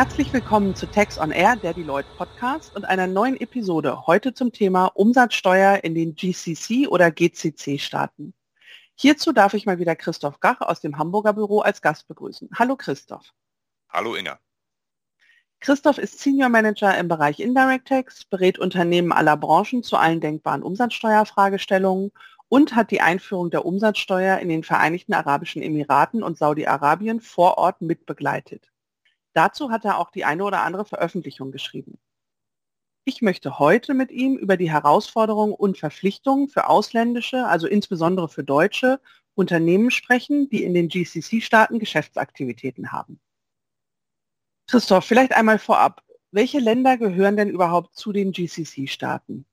Herzlich willkommen zu Tax on Air, der Deloitte Podcast und einer neuen Episode heute zum Thema Umsatzsteuer in den GCC oder GCC-Staaten. Hierzu darf ich mal wieder Christoph Gach aus dem Hamburger Büro als Gast begrüßen. Hallo Christoph. Hallo Inga. Christoph ist Senior Manager im Bereich Indirect Tax, berät Unternehmen aller Branchen zu allen denkbaren Umsatzsteuerfragestellungen und hat die Einführung der Umsatzsteuer in den Vereinigten Arabischen Emiraten und Saudi-Arabien vor Ort mitbegleitet. Dazu hat er auch die eine oder andere Veröffentlichung geschrieben. Ich möchte heute mit ihm über die Herausforderungen und Verpflichtungen für ausländische, also insbesondere für deutsche Unternehmen sprechen, die in den GCC-Staaten Geschäftsaktivitäten haben. Christoph, vielleicht einmal vorab. Welche Länder gehören denn überhaupt zu den GCC-Staaten?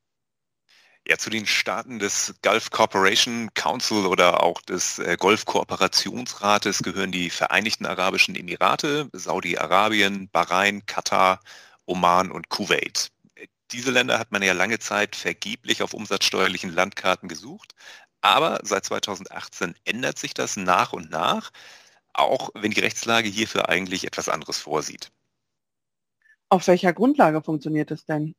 Ja, zu den Staaten des Gulf Cooperation Council oder auch des äh, Golf Kooperationsrates gehören die Vereinigten Arabischen Emirate, Saudi-Arabien, Bahrain, Katar, Oman und Kuwait. Diese Länder hat man ja lange Zeit vergeblich auf umsatzsteuerlichen Landkarten gesucht, aber seit 2018 ändert sich das nach und nach auch wenn die Rechtslage hierfür eigentlich etwas anderes vorsieht. Auf welcher Grundlage funktioniert es denn?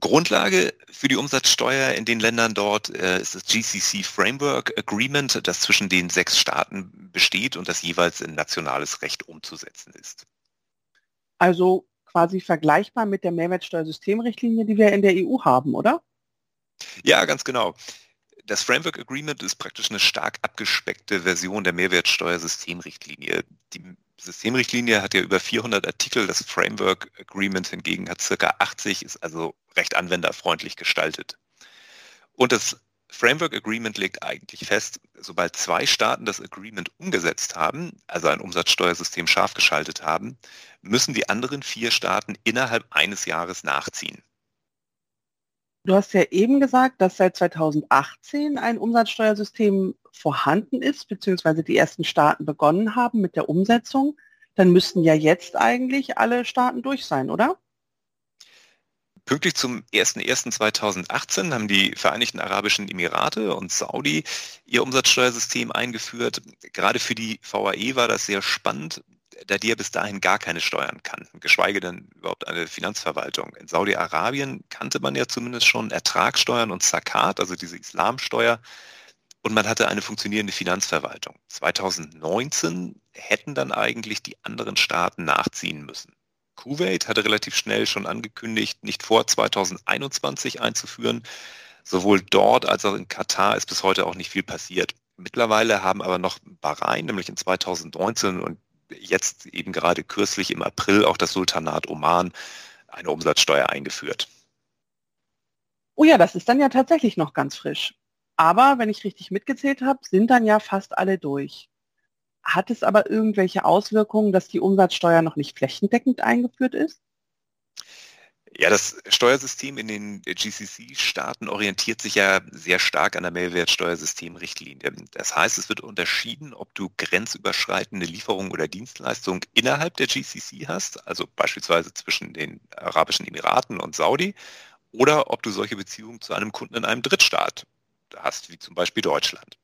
Grundlage für die Umsatzsteuer in den Ländern dort äh, ist das GCC Framework Agreement, das zwischen den sechs Staaten besteht und das jeweils in nationales Recht umzusetzen ist. Also quasi vergleichbar mit der Mehrwertsteuersystemrichtlinie, die wir in der EU haben, oder? Ja, ganz genau das Framework Agreement ist praktisch eine stark abgespeckte Version der Mehrwertsteuersystemrichtlinie. Die Systemrichtlinie hat ja über 400 Artikel, das Framework Agreement hingegen hat circa 80, ist also recht anwenderfreundlich gestaltet. Und das Framework Agreement legt eigentlich fest, sobald zwei Staaten das Agreement umgesetzt haben, also ein Umsatzsteuersystem scharf geschaltet haben, müssen die anderen vier Staaten innerhalb eines Jahres nachziehen. Du hast ja eben gesagt, dass seit 2018 ein Umsatzsteuersystem vorhanden ist, beziehungsweise die ersten Staaten begonnen haben mit der Umsetzung. Dann müssten ja jetzt eigentlich alle Staaten durch sein, oder? Pünktlich zum 01.01.2018 haben die Vereinigten Arabischen Emirate und Saudi ihr Umsatzsteuersystem eingeführt. Gerade für die VAE war das sehr spannend, da die ja bis dahin gar keine Steuern kannten, geschweige denn überhaupt eine Finanzverwaltung. In Saudi-Arabien kannte man ja zumindest schon Ertragssteuern und Zakat, also diese Islamsteuer, und man hatte eine funktionierende Finanzverwaltung. 2019 hätten dann eigentlich die anderen Staaten nachziehen müssen. Kuwait hatte relativ schnell schon angekündigt, nicht vor 2021 einzuführen. Sowohl dort als auch in Katar ist bis heute auch nicht viel passiert. Mittlerweile haben aber noch Bahrain, nämlich in 2019 und jetzt eben gerade kürzlich im April auch das Sultanat Oman eine Umsatzsteuer eingeführt. Oh ja, das ist dann ja tatsächlich noch ganz frisch. Aber wenn ich richtig mitgezählt habe, sind dann ja fast alle durch. Hat es aber irgendwelche Auswirkungen, dass die Umsatzsteuer noch nicht flächendeckend eingeführt ist? Ja, das Steuersystem in den GCC-Staaten orientiert sich ja sehr stark an der Mehrwertsteuersystemrichtlinie. Das heißt, es wird unterschieden, ob du grenzüberschreitende Lieferungen oder Dienstleistungen innerhalb der GCC hast, also beispielsweise zwischen den Arabischen Emiraten und Saudi, oder ob du solche Beziehungen zu einem Kunden in einem Drittstaat hast, wie zum Beispiel Deutschland.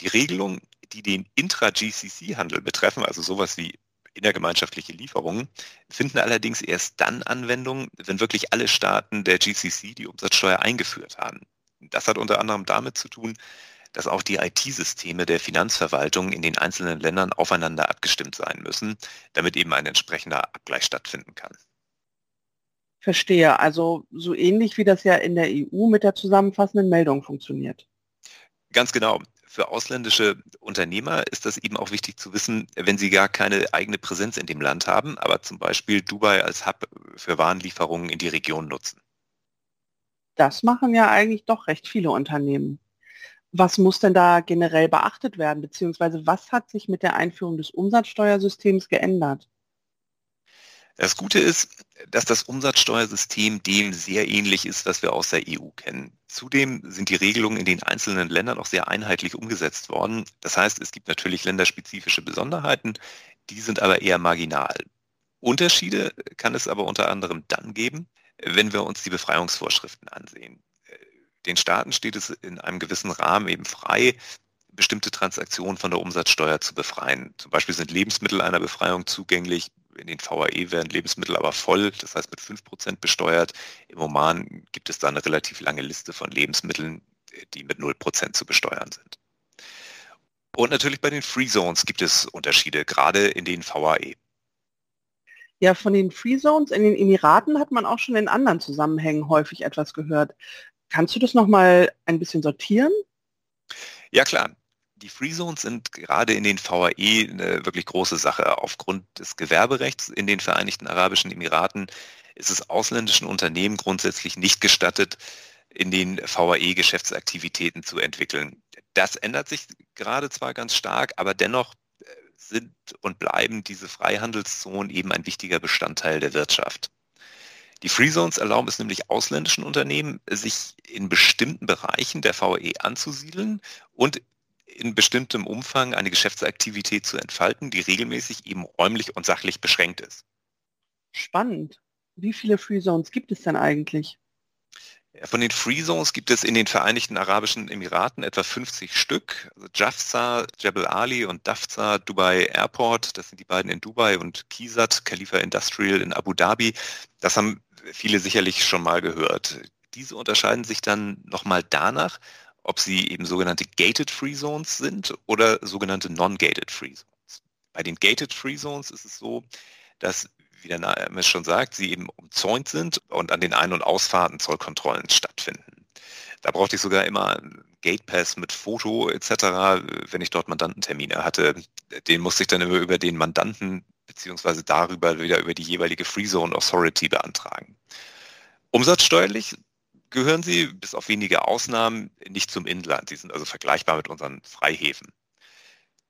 Die Regelungen, die den Intra-GCC-Handel betreffen, also sowas wie innergemeinschaftliche Lieferungen, finden allerdings erst dann Anwendung, wenn wirklich alle Staaten der GCC die Umsatzsteuer eingeführt haben. Das hat unter anderem damit zu tun, dass auch die IT-Systeme der Finanzverwaltung in den einzelnen Ländern aufeinander abgestimmt sein müssen, damit eben ein entsprechender Abgleich stattfinden kann. Verstehe. Also so ähnlich wie das ja in der EU mit der zusammenfassenden Meldung funktioniert. Ganz genau für ausländische Unternehmer ist das eben auch wichtig zu wissen, wenn sie gar keine eigene Präsenz in dem Land haben, aber zum Beispiel Dubai als Hub für Warenlieferungen in die Region nutzen. Das machen ja eigentlich doch recht viele Unternehmen. Was muss denn da generell beachtet werden, beziehungsweise was hat sich mit der Einführung des Umsatzsteuersystems geändert? Das Gute ist, dass das Umsatzsteuersystem dem sehr ähnlich ist, was wir aus der EU kennen. Zudem sind die Regelungen in den einzelnen Ländern auch sehr einheitlich umgesetzt worden. Das heißt, es gibt natürlich länderspezifische Besonderheiten, die sind aber eher marginal. Unterschiede kann es aber unter anderem dann geben, wenn wir uns die Befreiungsvorschriften ansehen. Den Staaten steht es in einem gewissen Rahmen eben frei, bestimmte Transaktionen von der Umsatzsteuer zu befreien. Zum Beispiel sind Lebensmittel einer Befreiung zugänglich, In den VAE werden Lebensmittel aber voll, das heißt mit 5% besteuert. Im Oman gibt es da eine relativ lange Liste von Lebensmitteln, die mit 0% zu besteuern sind. Und natürlich bei den Free Zones gibt es Unterschiede, gerade in den VAE. Ja, von den Free Zones in den Emiraten hat man auch schon in anderen Zusammenhängen häufig etwas gehört. Kannst du das nochmal ein bisschen sortieren? Ja, klar. Die Free Zones sind gerade in den VAE eine wirklich große Sache. Aufgrund des Gewerberechts in den Vereinigten Arabischen Emiraten ist es ausländischen Unternehmen grundsätzlich nicht gestattet, in den VAE Geschäftsaktivitäten zu entwickeln. Das ändert sich gerade zwar ganz stark, aber dennoch äh, sind und bleiben diese Freihandelszonen eben ein wichtiger Bestandteil der Wirtschaft. Die Free Zones erlauben es nämlich ausländischen Unternehmen, sich in bestimmten Bereichen der VAE anzusiedeln und in bestimmtem Umfang eine Geschäftsaktivität zu entfalten, die regelmäßig eben räumlich und sachlich beschränkt ist. Spannend. Wie viele Free Zones gibt es denn eigentlich? Von den Free Zones gibt es in den Vereinigten Arabischen Emiraten etwa 50 Stück. Also Jafza, Jebel Ali und Dafza Dubai Airport, das sind die beiden in Dubai und Kisat, Khalifa Industrial in Abu Dhabi. Das haben viele sicherlich schon mal gehört. Diese unterscheiden sich dann nochmal danach, ob sie eben sogenannte Gated Free Zones sind oder sogenannte Non-Gated Free Zones. Bei den Gated Free Zones ist es so, dass wie der Name schon sagt, sie eben umzäunt sind und an den Ein- und Ausfahrten Zollkontrollen stattfinden. Da brauchte ich sogar immer einen Gate Pass mit Foto etc., wenn ich dort Mandantentermine hatte. Den musste ich dann immer über den Mandanten beziehungsweise darüber wieder über die jeweilige Free Zone Authority beantragen. Umsatzsteuerlich gehören sie bis auf wenige Ausnahmen nicht zum Inland. Sie sind also vergleichbar mit unseren Freihäfen.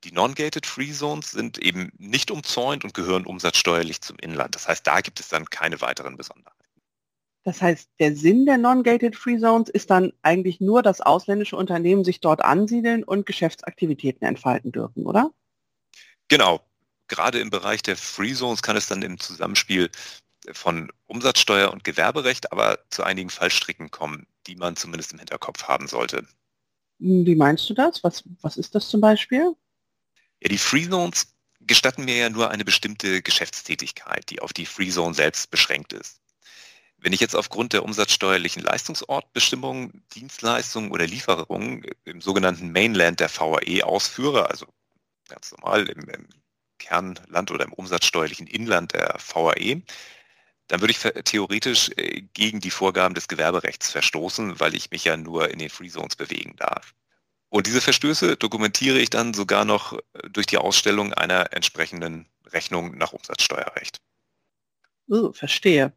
Die Non-Gated Free Zones sind eben nicht umzäunt und gehören umsatzsteuerlich zum Inland. Das heißt, da gibt es dann keine weiteren Besonderheiten. Das heißt, der Sinn der Non-Gated Free Zones ist dann eigentlich nur, dass ausländische Unternehmen sich dort ansiedeln und Geschäftsaktivitäten entfalten dürfen, oder? Genau. Gerade im Bereich der Free Zones kann es dann im Zusammenspiel von Umsatzsteuer und Gewerberecht aber zu einigen Fallstricken kommen, die man zumindest im Hinterkopf haben sollte. Wie meinst du das? Was, was ist das zum Beispiel? Ja, die Free Zones gestatten mir ja nur eine bestimmte Geschäftstätigkeit, die auf die Free Zone selbst beschränkt ist. Wenn ich jetzt aufgrund der umsatzsteuerlichen Leistungsortbestimmungen Dienstleistungen oder Lieferungen im sogenannten Mainland der VAE ausführe, also ganz normal im, im Kernland oder im umsatzsteuerlichen Inland der VAE, dann würde ich theoretisch äh, gegen die Vorgaben des Gewerberechts verstoßen, weil ich mich ja nur in den Free Zones bewegen darf. Und diese Verstöße dokumentiere ich dann sogar noch äh, durch die Ausstellung einer entsprechenden Rechnung nach Umsatzsteuerrecht. Oh, verstehe.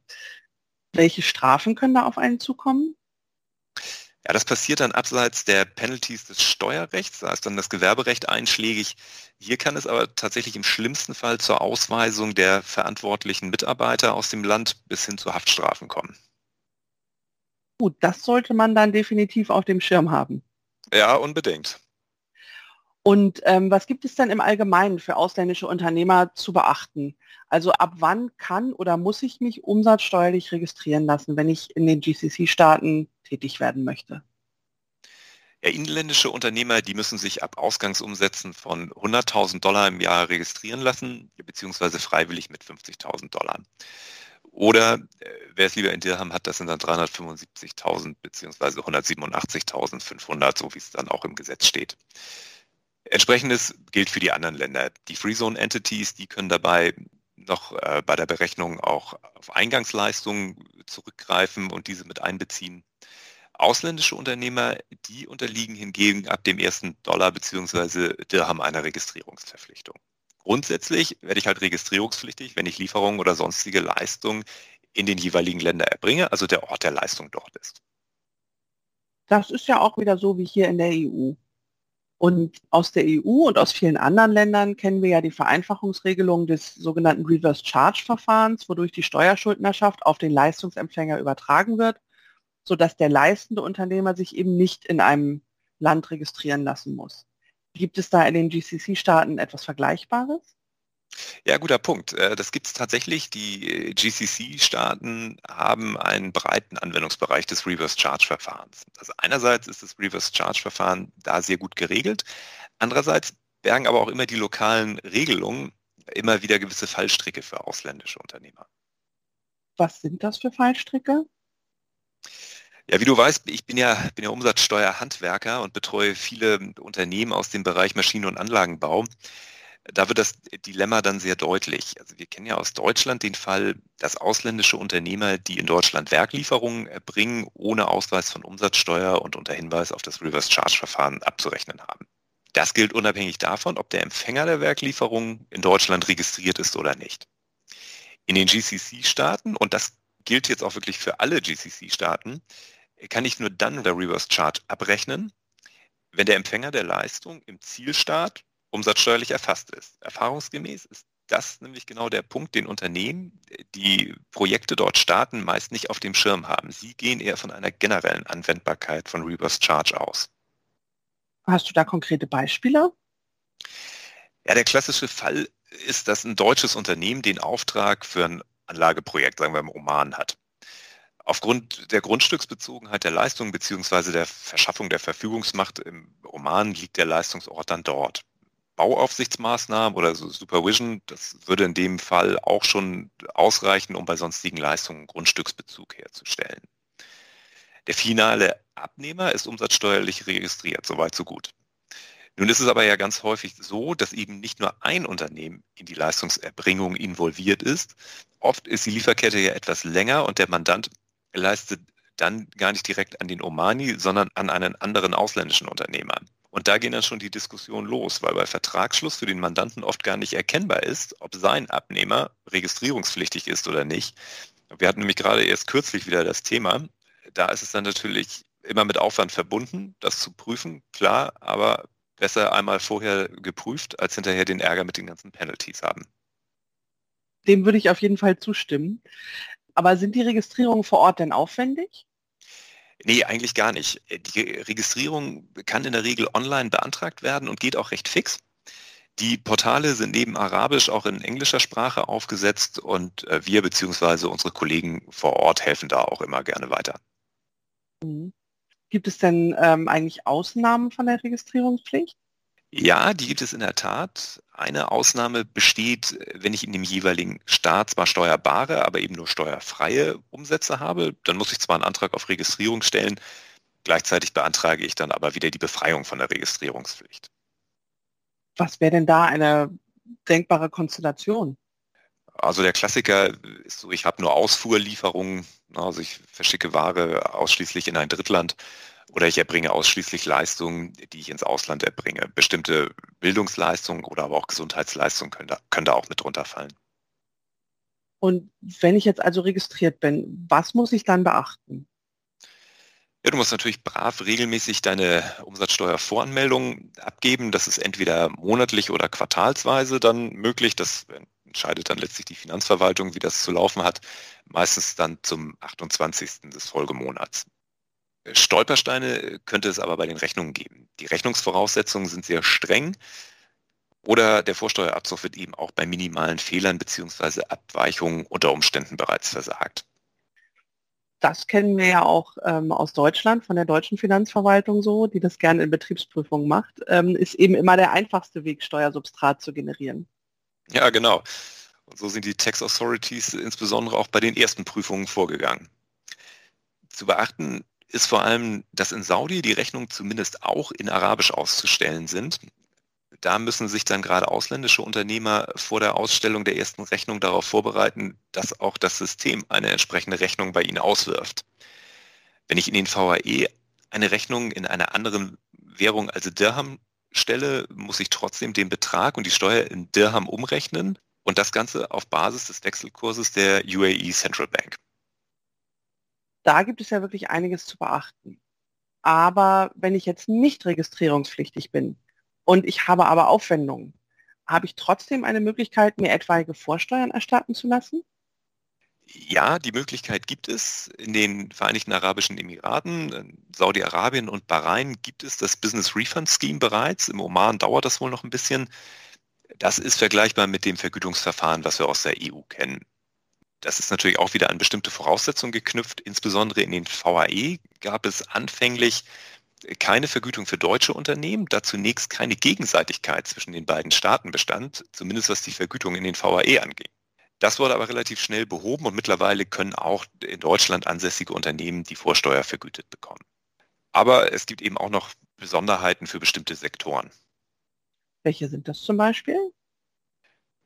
Welche Strafen können da auf einen zukommen? Ja, das passiert dann abseits der Penalties des Steuerrechts, da ist dann das Gewerberecht einschlägig. Hier kann es aber tatsächlich im schlimmsten Fall zur Ausweisung der verantwortlichen Mitarbeiter aus dem Land bis hin zu Haftstrafen kommen. Gut, das sollte man dann definitiv auf dem Schirm haben. Ja, unbedingt. Und ähm, was gibt es denn im Allgemeinen für ausländische Unternehmer zu beachten? Also ab wann kann oder muss ich mich umsatzsteuerlich registrieren lassen, wenn ich in den GCC-Staaten tätig werden möchte? Ja, inländische Unternehmer, die müssen sich ab Ausgangsumsätzen von 100.000 Dollar im Jahr registrieren lassen, beziehungsweise freiwillig mit 50.000 Dollar. Oder äh, wer es lieber in Dirham hat, das sind dann 375.000 bzw. 187.500, so wie es dann auch im Gesetz steht. Entsprechendes gilt für die anderen Länder. Die Free Zone Entities, die können dabei noch äh, bei der Berechnung auch auf Eingangsleistungen zurückgreifen und diese mit einbeziehen. Ausländische Unternehmer, die unterliegen hingegen ab dem ersten Dollar bzw. Dirham einer Registrierungsverpflichtung. Grundsätzlich werde ich halt registrierungspflichtig, wenn ich Lieferungen oder sonstige Leistungen in den jeweiligen Ländern erbringe, also der Ort der Leistung dort ist. Das ist ja auch wieder so wie hier in der EU. Und aus der EU und aus vielen anderen Ländern kennen wir ja die Vereinfachungsregelung des sogenannten Reverse Charge Verfahrens, wodurch die Steuerschuldnerschaft auf den Leistungsempfänger übertragen wird, sodass der leistende Unternehmer sich eben nicht in einem Land registrieren lassen muss. Gibt es da in den GCC-Staaten etwas Vergleichbares? Ja, guter Punkt. Äh, das gibt es tatsächlich. Die äh, GCC-Staaten haben einen breiten Anwendungsbereich des Reverse Charge-Verfahrens. Also einerseits ist das Reverse Charge-Verfahren da sehr gut geregelt. Andererseits bergen aber auch immer die lokalen Regelungen immer wieder gewisse Fallstricke für ausländische Unternehmer. Was sind das für Fallstricke? Ja, wie du weißt, ich bin ja, bin ja Umsatzsteuerhandwerker und betreue viele Unternehmen aus dem Bereich Maschinen- und Anlagenbau. Da wird das Dilemma dann sehr deutlich. Also wir kennen ja aus Deutschland den Fall, dass ausländische Unternehmer, die in Deutschland Werklieferungen erbringen, ohne Ausweis von Umsatzsteuer und unter Hinweis auf das Reverse Charge Verfahren abzurechnen haben. Das gilt unabhängig davon, ob der Empfänger der Werklieferung in Deutschland registriert ist oder nicht. In den GCC-Staaten, und das gilt jetzt auch wirklich für alle GCC-Staaten, kann ich nur dann der Reverse Charge abrechnen, wenn der Empfänger der Leistung im Zielstaat umsatzsteuerlich erfasst ist. Erfahrungsgemäß ist das nämlich genau der Punkt, den Unternehmen, die Projekte dort starten, meist nicht auf dem Schirm haben. Sie gehen eher von einer generellen Anwendbarkeit von Reverse Charge aus. Hast du da konkrete Beispiele? Ja, der klassische Fall ist, dass ein deutsches Unternehmen den Auftrag für ein Anlageprojekt, sagen wir im Oman hat. Aufgrund der Grundstücksbezogenheit der Leistung bzw. der Verschaffung der Verfügungsmacht im Oman liegt der Leistungsort dann dort. Bauaufsichtsmaßnahmen oder so Supervision, das würde in dem Fall auch schon ausreichen, um bei sonstigen Leistungen Grundstücksbezug herzustellen. Der finale Abnehmer ist umsatzsteuerlich registriert, soweit so gut. Nun ist es aber ja ganz häufig so, dass eben nicht nur ein Unternehmen in die Leistungserbringung involviert ist. Oft ist die Lieferkette ja etwas länger und der Mandant leistet dann gar nicht direkt an den Omani, sondern an einen anderen ausländischen Unternehmer. Und da gehen dann schon die Diskussionen los, weil bei Vertragsschluss für den Mandanten oft gar nicht erkennbar ist, ob sein Abnehmer registrierungspflichtig ist oder nicht. Wir hatten nämlich gerade erst kürzlich wieder das Thema. Da ist es dann natürlich immer mit Aufwand verbunden, das zu prüfen, klar, aber besser einmal vorher geprüft, als hinterher den Ärger mit den ganzen Penalties haben. Dem würde ich auf jeden Fall zustimmen. Aber sind die Registrierungen vor Ort denn aufwendig? Nee, eigentlich gar nicht. Die Registrierung kann in der Regel online beantragt werden und geht auch recht fix. Die Portale sind neben Arabisch auch in englischer Sprache aufgesetzt und äh, wir bzw. unsere Kollegen vor Ort helfen da auch immer gerne weiter. Mhm. Gibt es denn ähm, eigentlich Ausnahmen von der Registrierungspflicht? Ja, die gibt es in der Tat. Eine Ausnahme besteht, wenn ich in dem jeweiligen Staat zwar steuerbare, aber eben nur steuerfreie Umsätze habe. Dann muss ich zwar einen Antrag auf Registrierung stellen, gleichzeitig beantrage ich dann aber wieder die Befreiung von der Registrierungspflicht. Was wäre denn da eine denkbare Konstellation? Also der Klassiker ist so, ich habe nur Ausfuhrlieferungen, also ich verschicke Ware ausschließlich in ein Drittland oder ich erbringe ausschließlich Leistungen, die ich ins Ausland erbringe. Bestimmte Bildungsleistungen oder aber auch Gesundheitsleistungen können da, können da auch mit drunter fallen. Und wenn ich jetzt also registriert bin, was muss ich dann beachten? Ja, du musst natürlich brav regelmäßig deine Umsatzsteuervoranmeldung abgeben. Das ist entweder monatlich oder quartalsweise dann möglich. Das entscheidet dann letztlich die Finanzverwaltung, wie das zu laufen hat. Meistens dann zum 28. des Folgemonats. Stolpersteine könnte es aber bei den Rechnungen geben. Die Rechnungsvoraussetzungen sind sehr streng oder der Vorsteuerabzug wird eben auch bei minimalen Fehlern bzw. Abweichungen unter Umständen bereits versagt. Das kennen wir ja auch ähm, aus Deutschland, von der deutschen Finanzverwaltung so, die das gerne in Betriebsprüfungen macht, ähm, ist eben immer der einfachste Weg, Steuersubstrat zu generieren. Ja, genau. Und so sind die Tax Authorities insbesondere auch bei den ersten Prüfungen vorgegangen. Zu beachten ist vor allem, dass in Saudi die Rechnungen zumindest auch in Arabisch auszustellen sind. Da müssen sich dann gerade ausländische Unternehmer vor der Ausstellung der ersten Rechnung darauf vorbereiten, dass auch das System eine entsprechende Rechnung bei ihnen auswirft. Wenn ich in den VAE eine Rechnung in einer anderen Währung als Dirham stelle, muss ich trotzdem den Betrag und die Steuer in Dirham umrechnen und das Ganze auf Basis des Wechselkurses der UAE Central Bank da gibt es ja wirklich einiges zu beachten. Aber wenn ich jetzt nicht registrierungspflichtig bin und ich habe aber Aufwendungen, habe ich trotzdem eine Möglichkeit, mir etwaige Vorsteuern erstatten zu lassen? Ja, die Möglichkeit gibt es. In den Vereinigten Arabischen Emiraten, Saudi-Arabien und Bahrain gibt es das Business Refund Scheme bereits. Im Oman dauert das wohl noch ein bisschen. Das ist vergleichbar mit dem Vergütungsverfahren, was wir aus der EU kennen. Das ist natürlich auch wieder an bestimmte Voraussetzungen geknüpft. Insbesondere in den VAE gab es anfänglich keine Vergütung für deutsche Unternehmen, da zunächst keine Gegenseitigkeit zwischen den beiden Staaten bestand, zumindest was die Vergütung in den VAE anging. Das wurde aber relativ schnell behoben und mittlerweile können auch in Deutschland ansässige Unternehmen die Vorsteuer vergütet bekommen. Aber es gibt eben auch noch Besonderheiten für bestimmte Sektoren. Welche sind das zum Beispiel?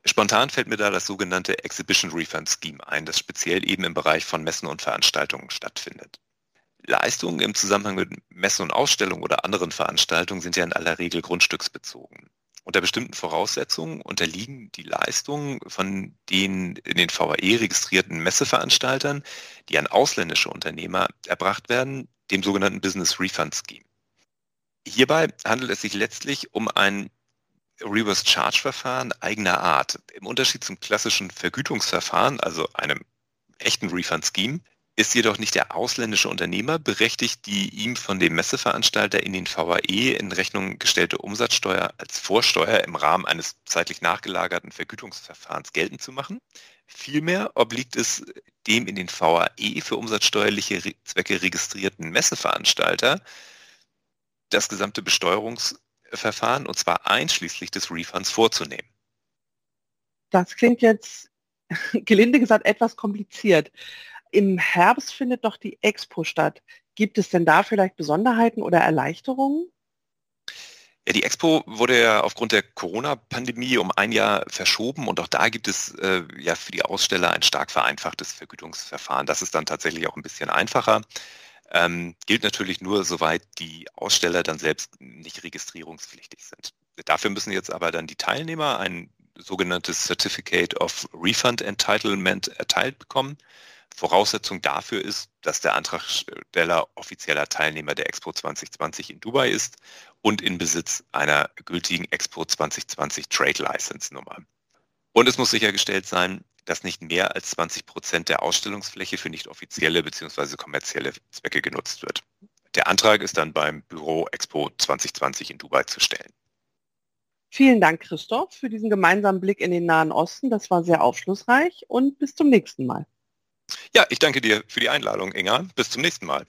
Spontan fällt mir da das sogenannte Exhibition Refund Scheme ein, das speziell eben im Bereich von Messen und Veranstaltungen stattfindet. Leistungen im Zusammenhang mit Messen und Ausstellungen oder anderen Veranstaltungen sind ja in aller Regel grundstücksbezogen. Unter bestimmten Voraussetzungen unterliegen die Leistungen von den in den VAE registrierten Messeveranstaltern, die an ausländische Unternehmer erbracht werden, dem sogenannten Business Refund Scheme. Hierbei handelt es sich letztlich um ein Reverse Charge Verfahren eigener Art. Im Unterschied zum klassischen Vergütungsverfahren, also einem echten Refund Scheme, ist jedoch nicht der ausländische Unternehmer berechtigt, die ihm von dem Messeveranstalter in den VAE in Rechnung gestellte Umsatzsteuer als Vorsteuer im Rahmen eines zeitlich nachgelagerten Vergütungsverfahrens geltend zu machen. Vielmehr obliegt es dem in den VAE für umsatzsteuerliche Zwecke registrierten Messeveranstalter, das gesamte Besteuerungsverfahren und zwar einschließlich des Refunds vorzunehmen. Das klingt jetzt gelinde gesagt etwas kompliziert. Im Herbst findet doch die Expo statt. Gibt es denn da vielleicht Besonderheiten oder Erleichterungen? Ja, die Expo wurde ja aufgrund der Corona-Pandemie um ein Jahr verschoben und auch da gibt es äh, ja für die Aussteller ein stark vereinfachtes Vergütungsverfahren. Das ist dann tatsächlich auch ein bisschen einfacher. Ähm, gilt natürlich nur, soweit die Aussteller dann selbst nicht registrierungspflichtig sind. Dafür müssen jetzt aber dann die Teilnehmer ein sogenanntes Certificate of Refund Entitlement erteilt bekommen. Voraussetzung dafür ist, dass der Antragsteller offizieller Teilnehmer der Expo 2020 in Dubai ist und in Besitz einer gültigen Expo 2020 Trade License Nummer. Und es muss sichergestellt sein, dass nicht mehr als 20 Prozent der Ausstellungsfläche für nicht offizielle bzw. kommerzielle Zwecke genutzt wird. Der Antrag ist dann beim Büro Expo 2020 in Dubai zu stellen. Vielen Dank, Christoph, für diesen gemeinsamen Blick in den Nahen Osten. Das war sehr aufschlussreich und bis zum nächsten Mal. Ja, ich danke dir für die Einladung, Inga. Bis zum nächsten Mal.